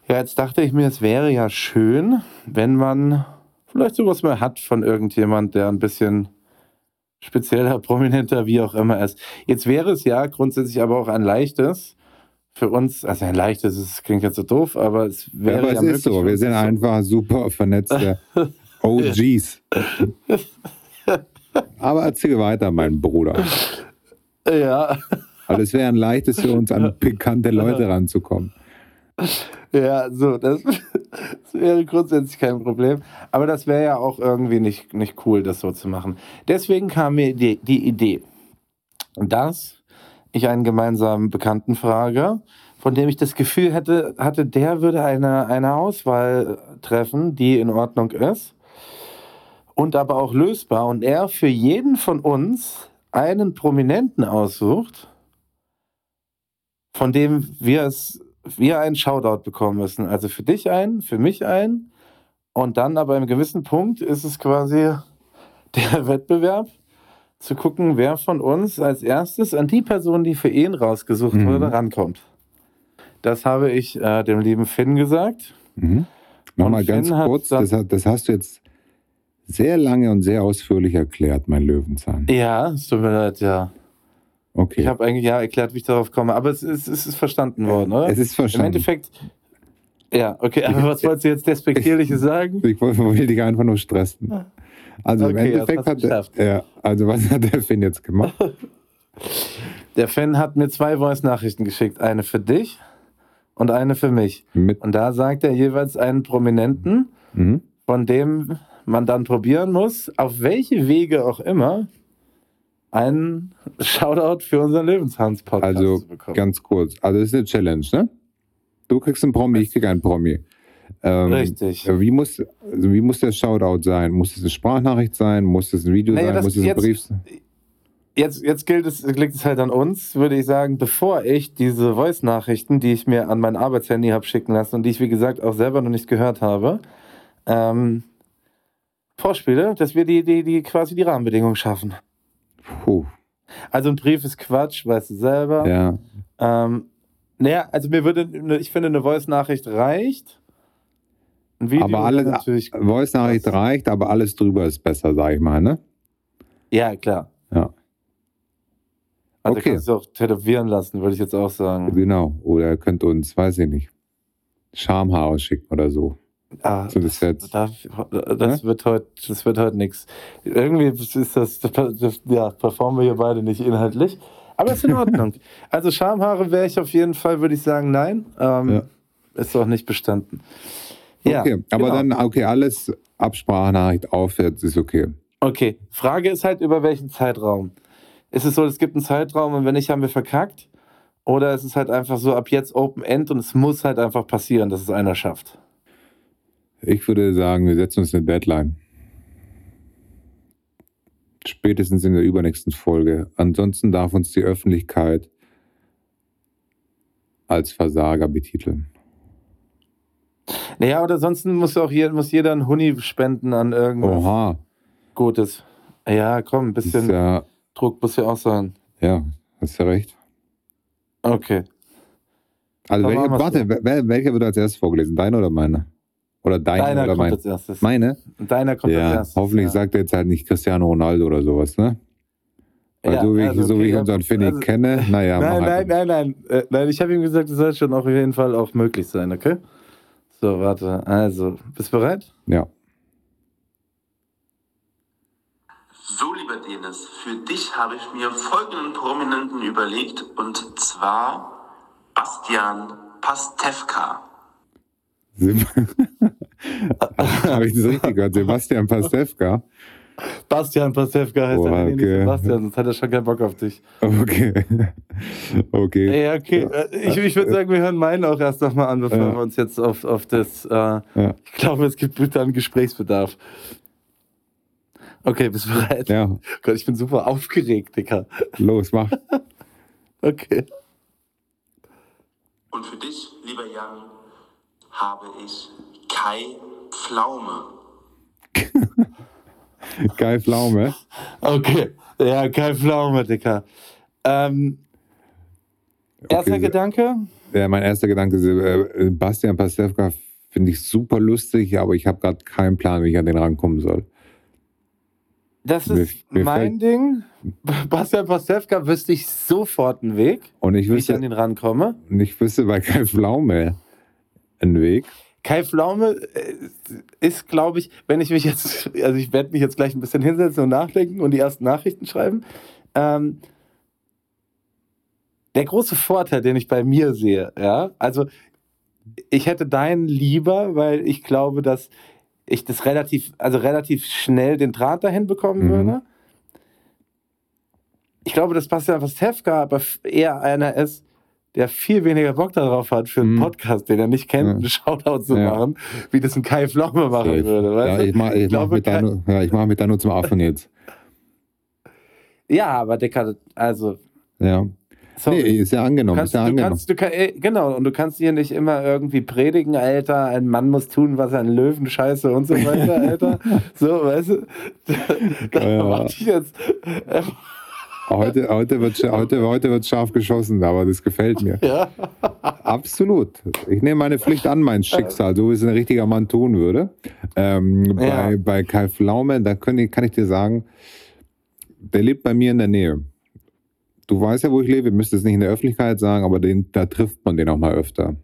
Ja, jetzt dachte ich mir, es wäre ja schön, wenn man vielleicht sowas mal hat von irgendjemand, der ein bisschen spezieller, prominenter, wie auch immer ist. Jetzt wäre es ja grundsätzlich aber auch ein leichtes, für uns, also ein leichtes, das klingt jetzt so doof, aber es wäre. Ja, aber es ja ist so, wir sind einfach super vernetzte OGs. aber erzähl weiter, mein Bruder. Ja. Aber es wäre ein leichtes für uns, an pikante Leute ranzukommen. Ja, so, das, das, wäre grundsätzlich kein Problem. Aber das wäre ja auch irgendwie nicht, nicht cool, das so zu machen. Deswegen kam mir die, die Idee, dass ich einen gemeinsamen Bekannten frage, von dem ich das Gefühl hätte, hatte, der würde eine, eine Auswahl treffen, die in Ordnung ist und aber auch lösbar. Und er für jeden von uns einen Prominenten aussucht, von dem wir es wir einen Shoutout bekommen müssen. Also für dich einen, für mich einen. Und dann aber im gewissen Punkt ist es quasi der Wettbewerb, zu gucken, wer von uns als erstes an die Person, die für ihn rausgesucht mhm. wurde, rankommt. Das habe ich äh, dem lieben Finn gesagt. Mhm. Nochmal ganz kurz, das, das, hast du jetzt sehr lange und sehr ausführlich erklärt, mein Löwenzahn. Ja, es tut mir leid, ja. Okay. Ich habe eigentlich ja erklärt, wie ich darauf komme, aber es ist, es ist verstanden worden, oder? Es ist verstanden. Im Endeffekt, ja, okay, aber was wolltest du jetzt Despektierliches sagen? Ich, will dich einfach nur stressen. Also okay, im Endeffekt hat der, ja, also was hat der Finn jetzt gemacht? Der Finn hat mir zwei Voice-Nachrichten geschickt, eine für dich und eine für mich. Mit und da sagt er jeweils einen Prominenten, mhm. von dem man dann probieren muss, auf welche Wege auch immer, einen Shoutout für unseren Lebenshans-Podcast also, zu bekommen. Ganz kurz, also das ist eine Challenge, ne? Du kriegst einen Promi, ich krieg einen Promi. Ähm, Richtig. Wie muss, also wie muss der Shoutout sein? Muss es eine Sprachnachricht sein? Muss es ein Video naja, sein? Muss es ein Brief sein? Jetzt, jetzt gilt es, liegt es halt an uns, würde ich sagen, bevor ich diese Voice-Nachrichten, die ich mir an mein Arbeitshandy habe schicken lassen und die ich, wie gesagt, auch selber noch nicht gehört habe, ähm, vorspiele, dass wir die, die, die quasi die Rahmenbedingungen schaffen. Puh. Also ein Brief ist Quatsch, weißt du selber. Ja. Ähm, naja, also mir würde, ich finde, eine Voice-Nachricht reicht. Ein Video aber alles, natürlich. Voice-Nachricht reicht, aber alles drüber ist besser, sag ich mal, ne? Ja, klar. Ja. Also okay. kannst du auch tätowieren lassen, würde ich jetzt auch sagen. Genau. Oder ihr könnt uns, weiß ich nicht, Schamhaare schicken oder so. Ah, so das, das, das ja? wird heute, das wird heute nichts. Irgendwie ist das, das, ja, performen wir hier beide nicht inhaltlich. Aber ist in Ordnung. also Schamhaare wäre ich auf jeden Fall, würde ich sagen, nein. Ähm, ja. Ist auch nicht bestanden. Ja, okay, aber genau. dann, okay, alles Absprachnachricht aufwärts ist okay. Okay, Frage ist halt, über welchen Zeitraum? Ist es so, es gibt einen Zeitraum und wenn nicht, haben wir verkackt? Oder ist es halt einfach so, ab jetzt Open End und es muss halt einfach passieren, dass es einer schafft? Ich würde sagen, wir setzen uns eine Deadline. Spätestens in der übernächsten Folge. Ansonsten darf uns die Öffentlichkeit als Versager betiteln. Naja, oder sonst muss auch jeder, muss jeder einen Huni spenden an irgendwas Oha. Gutes. Ja, komm, ein bisschen ja, Druck muss ja auch sein. Ja, hast ja recht. Okay. Also, welche, warte, welcher wird als erstes vorgelesen? Deine oder meine? Oder deine Deiner oder meine? Meine? Deiner kommt ja, als erstes. Hoffentlich ja. sagt er jetzt halt nicht Cristiano Ronaldo oder sowas, ne? Weil ja, so, wie, also, ich, so okay, wie ich unseren Finny also, kenne, naja. Nein, halt nein, nein, nein, äh, nein. Ich habe ihm gesagt, es soll schon auf jeden Fall auch möglich sein, okay? So, warte. Also, bist du bereit? Ja. So, lieber Denis, für dich habe ich mir folgenden Prominenten überlegt und zwar Bastian Pastewka. Habe ich das richtig gehört? Sebastian Pastewka? Bastian Pastewka heißt Oh, er. Nee, nicht okay. Sebastian, sonst hat er schon keinen Bock auf dich. Okay. Okay. Ja, okay. Ich, ich würde sagen, wir hören meinen auch erst nochmal an, bevor Ja. wir uns jetzt auf, auf das. Äh, Ja. Ich glaube, es gibt dann Gesprächsbedarf. Okay, bist du bereit? ja, Gott, ich bin super aufgeregt, Dicker. los, mach. Okay. Und für dich, lieber Jan, habe ich Kai Pflaume. Geil Pflaume. Okay. Ja, kein Pflaume, Dicker. Ähm, erster Okay, Gedanke? Ja, mein erster Gedanke ist, äh, Bastian Pastewka finde ich super lustig, aber ich habe gerade keinen Plan, wie ich an den rankommen soll. Das Mir- ist mir mein Ding. Bastian Pastewka wüsste ich sofort einen Weg, Und ich wie ich an wüsste, den rankomme. und ich wüsste bei Kai Pflaume einen Weg. Kai Pflaume äh, ist, glaube ich, wenn ich mich jetzt, also ich werde mich jetzt gleich ein bisschen hinsetzen und nachdenken und die ersten Nachrichten schreiben. Ähm, der große Vorteil, den ich bei mir sehe, ja, also ich hätte deinen lieber, weil ich glaube, dass ich das relativ, also relativ schnell den Draht dahin bekommen Mhm. würde. Ich glaube, dass Bastian Pastewka aber eher einer ist, der viel weniger Bock darauf hat, für einen Mhm. Podcast, den er nicht kennt, Ja. einen Shoutout zu Ja. machen, wie das ein Kai Pflaume machen Safe. würde. Weißt Ja, du? ich mache ich mach glaube, mit, nur- ja, ich mach mit da nur zum Affen jetzt. ja, aber Dicker, also, Ja. sorry. Nee, ist ja angenommen. kannst, ist ja angenommen. kannst, du kann, äh, genau, und du kannst hier nicht immer irgendwie predigen, Alter, ein Mann muss tun, was ein Löwen scheiße und so weiter, Alter. So, weißt du, da, da Ja. mach ich jetzt. Heute, heute, wird, heute, heute wird scharf geschossen, aber das gefällt mir. Ja. Absolut. Ich nehme meine Pflicht an, mein Schicksal, so wie es ein richtiger Mann tun würde. Ähm, bei, Ja. bei Kai Pflaume, da kann ich, kann ich dir sagen, der lebt bei mir in der Nähe. Du weißt ja, wo ich lebe, ich müsste es nicht in der Öffentlichkeit sagen, aber den, da trifft man den auch mal öfter.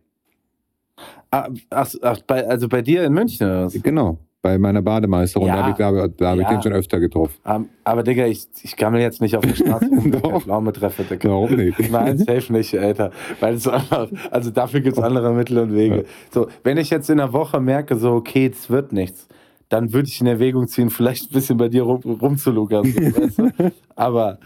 Ah, Ach, ach bei, also bei dir in München oder was? Genau, bei meiner Bademeisterin, Ja. da habe ich, da, da hab ich Ja. den schon öfter getroffen. Um, aber Digga, ich, ich gammel jetzt nicht auf der Straße ich. Kai Pflaume treffe, Digga. Warum nicht? Nein, safe nicht, Alter. Weil es einfach, also dafür gibt es andere Mittel und Wege. Ja. So, wenn ich jetzt in der Woche merke, so, okay, es wird nichts, dann würde ich in Erwägung ziehen, vielleicht ein bisschen bei dir rum, rumzulugern. Weißt du? Aber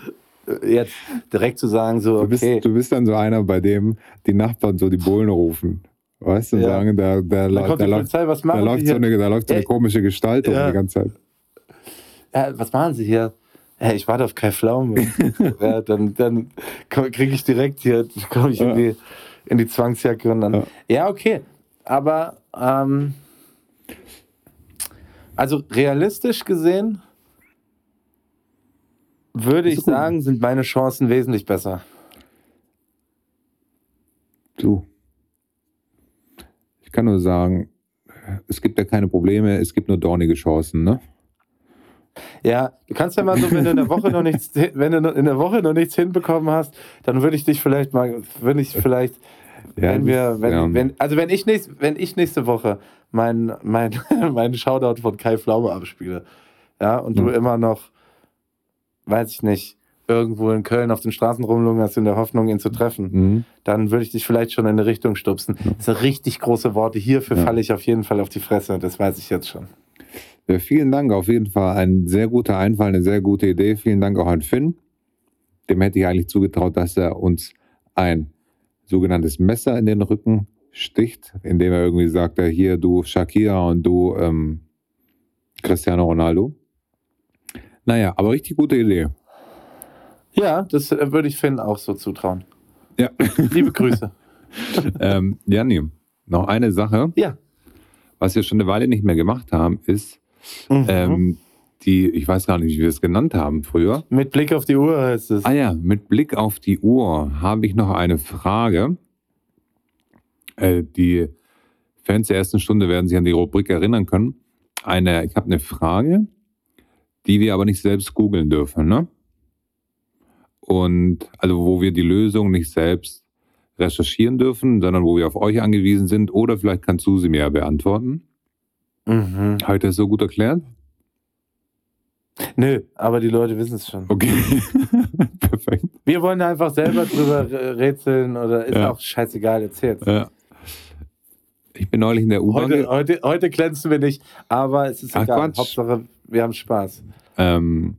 äh, jetzt direkt zu sagen, so, Du bist, okay. du bist dann so einer, bei dem die Nachbarn so die Bullen rufen. Weißt du, Ja. sagen, da, da, da, da, die läuft, so eine, da läuft so eine komische Gestalt um Ja. die ganze Zeit. Ja, was machen Sie hier? Ja, ich warte auf Kai Pflaume. ja, dann dann kriege ich direkt hier, komme ich in, die, in die Zwangsjacke und dann. Ja. Okay. Aber ähm, also realistisch gesehen würde ich sagen, sind meine Chancen wesentlich besser. Du. Ich kann nur sagen, es gibt ja keine Probleme, es gibt nur dornige Chancen, ne? Ja, du kannst ja mal so, wenn du in der Woche noch nichts, wenn du in der Woche noch nichts hinbekommen hast, dann würde ich dich vielleicht mal, würde ich vielleicht Ja, wenn wir, wenn, ja. wenn, also wenn ich, nächst, wenn ich nächste Woche meinen mein, mein Shoutout von Kai Pflaume abspiele, ja, und du Mhm. immer noch, weiß ich nicht, irgendwo in Köln auf den Straßen rumlungerst in der Hoffnung, ihn zu treffen, Mhm. dann würde ich dich vielleicht schon in eine Richtung stupsen. Das sind richtig große Worte. Hierfür Ja. falle ich auf jeden Fall auf die Fresse, das weiß ich jetzt schon. Ja, vielen Dank, auf jeden Fall ein sehr guter Einfall, eine sehr gute Idee. Vielen Dank auch an Finn. Dem hätte ich eigentlich zugetraut, dass er uns ein sogenanntes Messer in den Rücken sticht, indem er irgendwie sagt, ja, hier du Shakira und du ähm, Cristiano Ronaldo. Naja, aber richtig gute Idee. Ja, das äh, würde ich Finn auch so zutrauen. Ja. Liebe Grüße. ähm, Janni, noch eine Sache, Ja. was wir schon eine Weile nicht mehr gemacht haben, ist Mhm. ähm, die, ich weiß gar nicht, wie wir es genannt haben früher. Mit Blick auf die Uhr heißt es. Ah ja, mit Blick auf die Uhr habe ich noch eine Frage. Äh, die Fans der ersten Stunde werden sich an die Rubrik erinnern können. Eine, ich habe eine Frage, die wir aber nicht selbst googeln dürfen, ne? Und also wo wir die Lösung nicht selbst recherchieren dürfen, sondern wo wir auf euch angewiesen sind. Oder vielleicht kannst du sie mir ja beantworten. Mhm. Habe ich das so gut erklärt? Nö, aber die Leute wissen es schon. Okay. Perfekt. Wir wollen einfach selber drüber rätseln oder ist Ja. auch scheißegal, erzählt. Ja. Ich bin neulich in der U-Bahn. Heute, heute, heute glänzen wir nicht, aber es ist Ach, egal. Quatsch. Hauptsache, wir haben Spaß. Ähm,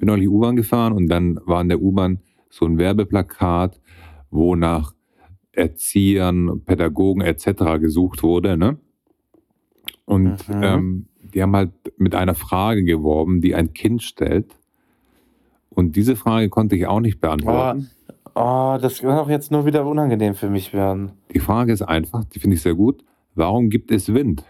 bin neulich U-Bahn gefahren und dann war in der U-Bahn so ein Werbeplakat, wo nach Erziehern, Pädagogen etc. gesucht wurde. Ne? Und ähm, die haben halt mit einer Frage geworben, die ein Kind stellt. Und diese Frage konnte ich auch nicht Oh, beantworten. oh, das kann auch jetzt nur wieder unangenehm für mich werden. Die Frage ist einfach, die finde ich sehr gut. Warum gibt es Wind?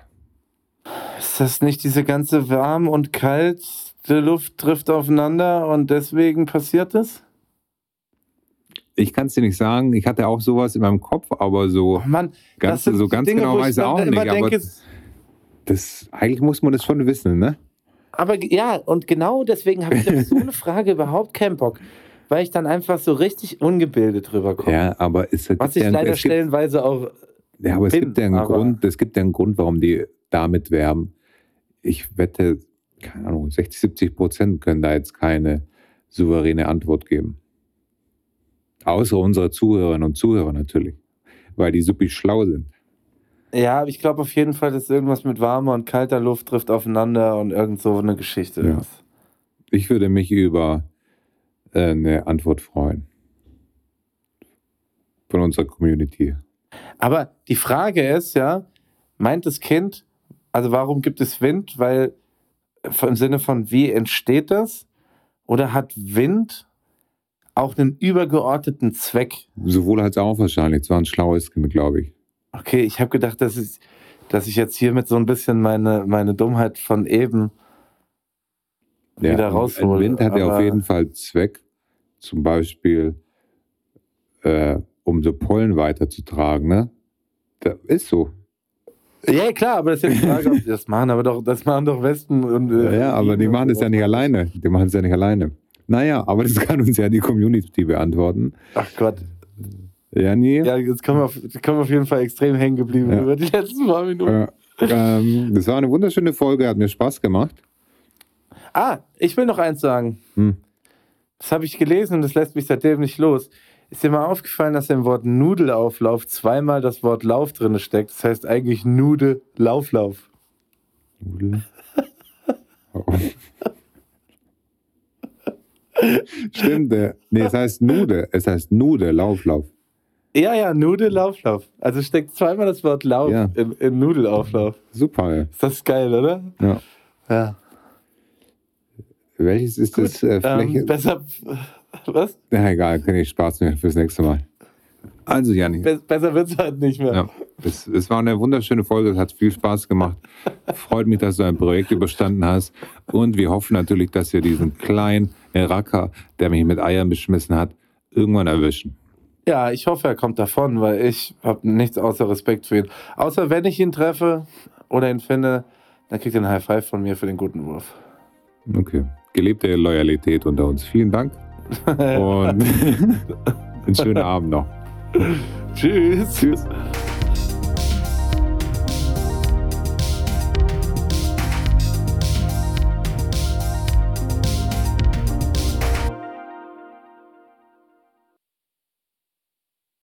Ist das nicht diese ganze warm und kalt, Luft trifft aufeinander und deswegen passiert es? Ich kann es dir nicht sagen. Ich hatte auch sowas in meinem Kopf, aber so Oh Mann, ganz, so ganz Dinge, genau weiß ich auch nicht. Aber denke, das, eigentlich muss man das schon wissen, ne? Aber ja, und genau deswegen habe ich auf so eine Frage überhaupt keinen Bock. Weil ich dann einfach so richtig ungebildet drüber komme. Ja, aber es gibt Was ich ja, leider es gibt, stellenweise auch. ja, aber es bin, gibt ja einen aber- Grund, es gibt ja einen Grund, warum die damit werben. Ich wette, keine Ahnung, 60, 70 Prozent können da jetzt keine souveräne Antwort geben. Außer unsere Zuhörerinnen und Zuhörer natürlich. Weil die super schlau sind. Ja, aber ich glaube auf jeden Fall, dass irgendwas mit warmer und kalter Luft trifft aufeinander und irgend so eine Geschichte Ja. ist. Ich würde mich über äh, eine Antwort freuen. Von unserer Community. Aber die Frage ist ja, meint das Kind, also warum gibt es Wind? Weil im Sinne von, wie entsteht das? Oder hat Wind auch einen übergeordneten Zweck? Sowohl als auch wahrscheinlich. Es war ein schlaues glaube ich. Okay, ich habe gedacht, dass ich, dass ich jetzt hiermit so ein bisschen meine, meine Dummheit von eben wieder ein- raushole. Wind hat ja auf jeden Fall Zweck, zum Beispiel, äh, um so Pollen weiterzutragen. Ne? Das ist so. Ja, klar, aber das ist jetzt die Frage, das machen, aber doch, das machen doch Westen und. Ja, äh, ja, aber die machen das ja nicht alleine. Die machen es ja nicht alleine. Naja, aber das kann uns ja die Community beantworten. Ach Gott. Ja, nie. Ja, jetzt kommen wir auf, kommen wir auf jeden Fall extrem hängen geblieben Ja. über die letzten paar Minuten. Äh, ähm, das war eine wunderschöne Folge, hat mir Spaß gemacht. Ah, ich will noch eins sagen. Hm. Das habe ich gelesen und das lässt mich seitdem nicht los. Ist dir mal aufgefallen, dass im Wort Nudelauflauf zweimal das Wort Lauf drin steckt? Das heißt eigentlich Nude Lauflauf. Nudel. Stimmt, äh, nee, es heißt Nude. Es heißt Nude, Lauf, Lauf. Ja, ja, Nude Lauflauf. Also steckt zweimal das Wort Lauf Ja. in, in Nudelauflauf. Super, ja. Ist das geil, oder? ja. Ja. Welches ist das äh, Fläche? Ähm, besser. Was? ja, egal, kann ich Spaß mehr fürs nächste Mal. Also, Janni, Be besser wird es halt nicht mehr. ja, es, es war eine wunderschöne Folge, es hat viel Spaß gemacht. Freut mich, dass du ein Projekt überstanden hast. Und wir hoffen natürlich, dass wir diesen kleinen Racker, der mich mit Eiern beschmissen hat, irgendwann erwischen. Ja, ich hoffe, er kommt davon, weil ich habe nichts außer Respekt für ihn. Außer wenn ich ihn treffe oder ihn finde, dann kriegt er einen High Five von mir für den guten Wurf. Okay. Gelebte Loyalität unter uns. Vielen Dank. Und einen schönen Abend noch. Tschüss. Tschüss.